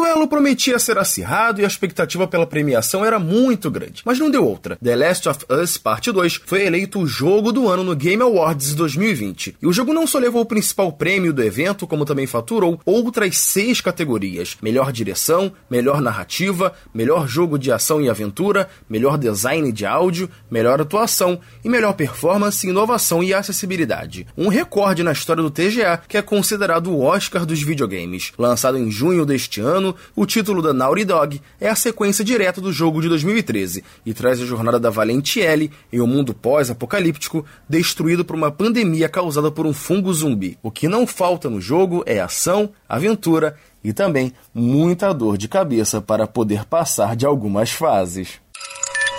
O duelo prometia ser acirrado e a expectativa pela premiação era muito grande, mas não deu outra. The Last of Us Parte 2 foi eleito o jogo do ano no Game Awards 2020. E o jogo não só levou o principal prêmio do evento, como também faturou outras seis categorias: melhor direção, melhor narrativa, melhor jogo de ação e aventura, melhor design de áudio, melhor atuação e melhor performance, inovação e acessibilidade. Um recorde na história do TGA, que é considerado o Oscar dos videogames. Lançado em junho deste ano, ano, o título da Naughty Dog é a sequência direta do jogo de 2013 e traz a jornada da Valente Ellie em um mundo pós-apocalíptico destruído por uma pandemia causada por um fungo zumbi. O que não falta no jogo é ação, aventura e também muita dor de cabeça para poder passar de algumas fases.